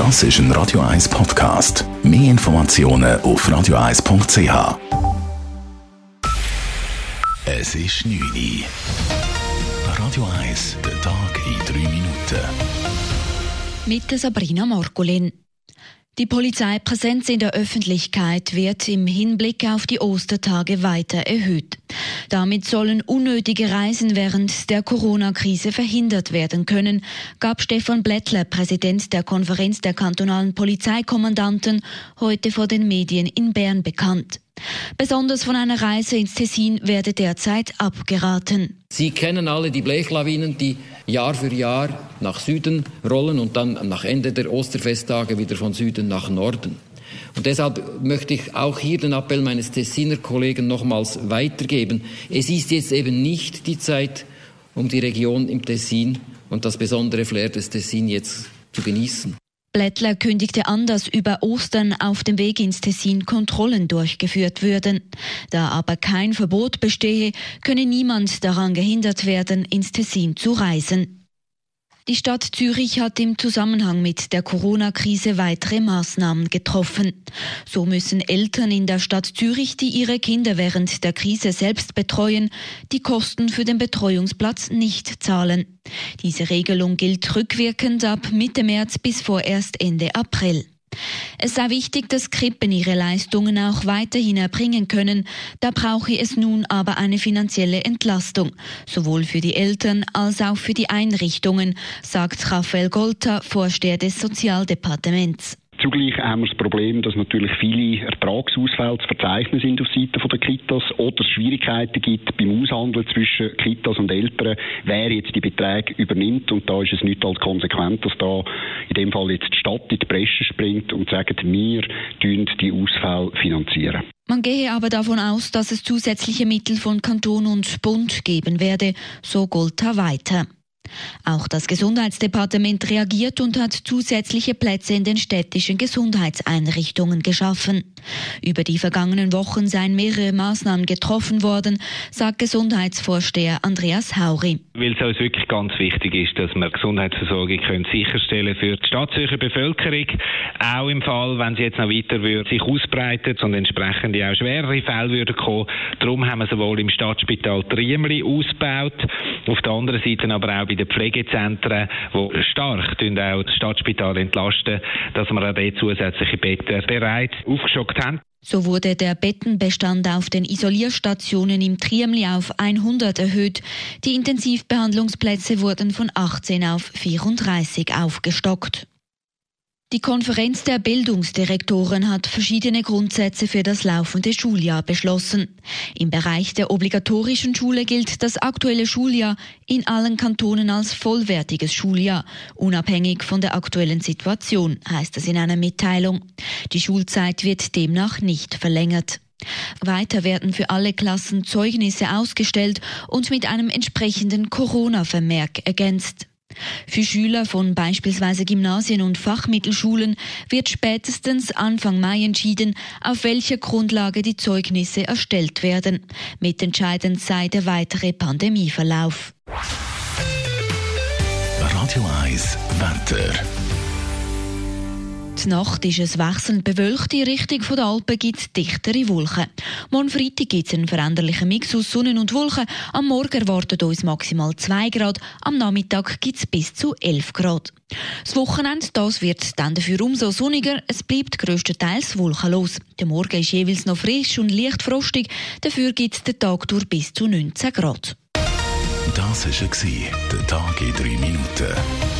Das ist ein Radio 1 Podcast. Mehr Informationen auf radio1.ch. Es ist 9 Uhr. Radio 1, der Tag in 3 Minuten. Mit Sabrina Morgulin. Die Polizeipräsenz in der Öffentlichkeit wird im Hinblick auf die Ostertage weiter erhöht. Damit sollen unnötige Reisen während der Corona-Krise verhindert werden können, gab Stefan Blättler, Präsident der Konferenz der kantonalen Polizeikommandanten, heute vor den Medien in Bern bekannt. Besonders von einer Reise ins Tessin werde derzeit abgeraten. Sie kennen alle die Blechlawinen, die Jahr für Jahr nach Süden rollen und dann nach Ende der Osterfesttage wieder von Süden nach Norden. Und deshalb möchte ich auch hier den Appell meines Tessiner Kollegen nochmals weitergeben. Es ist jetzt eben nicht die Zeit, um die Region im Tessin und das besondere Flair des Tessin jetzt zu genießen. Blättler kündigte an, dass über Ostern auf dem Weg ins Tessin Kontrollen durchgeführt würden. Da aber kein Verbot bestehe, könne niemand daran gehindert werden, ins Tessin zu reisen. Die Stadt Zürich hat im Zusammenhang mit der Corona-Krise weitere Maßnahmen getroffen. So müssen Eltern in der Stadt Zürich, die ihre Kinder während der Krise selbst betreuen, die Kosten für den Betreuungsplatz nicht zahlen. Diese Regelung gilt rückwirkend ab Mitte März bis vorerst Ende April. Es sei wichtig, dass Krippen ihre Leistungen auch weiterhin erbringen können. Da brauche es nun aber eine finanzielle Entlastung, sowohl für die Eltern als auch für die Einrichtungen, sagt Raphael Golter, Vorsteher des Sozialdepartements. Zugleich haben wir das Problem, dass natürlich viele Ertragsausfälle zu verzeichnen sind auf Seite der Kitas oder es Schwierigkeiten gibt beim Aushandeln zwischen Kitas und Eltern, wer jetzt die Beträge übernimmt. Und da ist es nicht als konsequent, dass da in dem Fall jetzt die Stadt in die Bresche springt und sagt, wir die Ausfälle finanzieren. Man gehe aber davon aus, dass es zusätzliche Mittel von Kanton und Bund geben werde, so Golta weiter. Auch das Gesundheitsdepartement reagiert und hat zusätzliche Plätze in den städtischen Gesundheitseinrichtungen geschaffen. Über die vergangenen Wochen seien mehrere Maßnahmen getroffen worden, sagt Gesundheitsvorsteher Andreas Hauri. Weil es uns wirklich ganz wichtig ist, dass wir Gesundheitsversorgung können sicherstellen für die Stadtzürcher Bevölkerung, auch im Fall, wenn sie jetzt noch weiter würde, sich ausbreitet und entsprechend auch schwerere Fälle würden kommen. Darum haben wir sowohl im Stadtspital Triemli ausgebaut, auf der anderen Seite aber auch bei den Pflegezentren, die stark auch das Stadtspital entlasten, dass wir auch dort zusätzliche Betten bereits aufgestockt haben. So wurde der Bettenbestand auf den Isolierstationen im Triemli auf 100 erhöht. Die Intensivbehandlungsplätze wurden von 18 auf 34 aufgestockt. Die Konferenz der Bildungsdirektoren hat verschiedene Grundsätze für das laufende Schuljahr beschlossen. Im Bereich der obligatorischen Schule gilt das aktuelle Schuljahr in allen Kantonen als vollwertiges Schuljahr, unabhängig von der aktuellen Situation, heißt es in einer Mitteilung. Die Schulzeit wird demnach nicht verlängert. Weiter werden für alle Klassen Zeugnisse ausgestellt und mit einem entsprechenden Corona-Vermerk ergänzt. Für Schüler von beispielsweise Gymnasien und Fachmittelschulen wird spätestens Anfang Mai entschieden, auf welcher Grundlage die Zeugnisse erstellt werden. Mitentscheidend sei der weitere Pandemieverlauf. Radio 1 Wetter. Die Nacht ist es wechselnd bewölkt. In Richtung der Alpen gibt es dichtere Wolken. Morgen Freitag gibt es einen veränderlichen Mix aus Sonne und Wolken. Am Morgen erwartet uns maximal 2 Grad. Am Nachmittag gibt es bis zu 11 Grad. Das Wochenende das wird dann dafür umso sonniger. Es bleibt grösstenteils wolkenlos. Der Morgen ist jeweils noch frisch und leicht frostig. Dafür gibt es den Tag durch bis zu 19 Grad. Das war der Tag in 3 Minuten.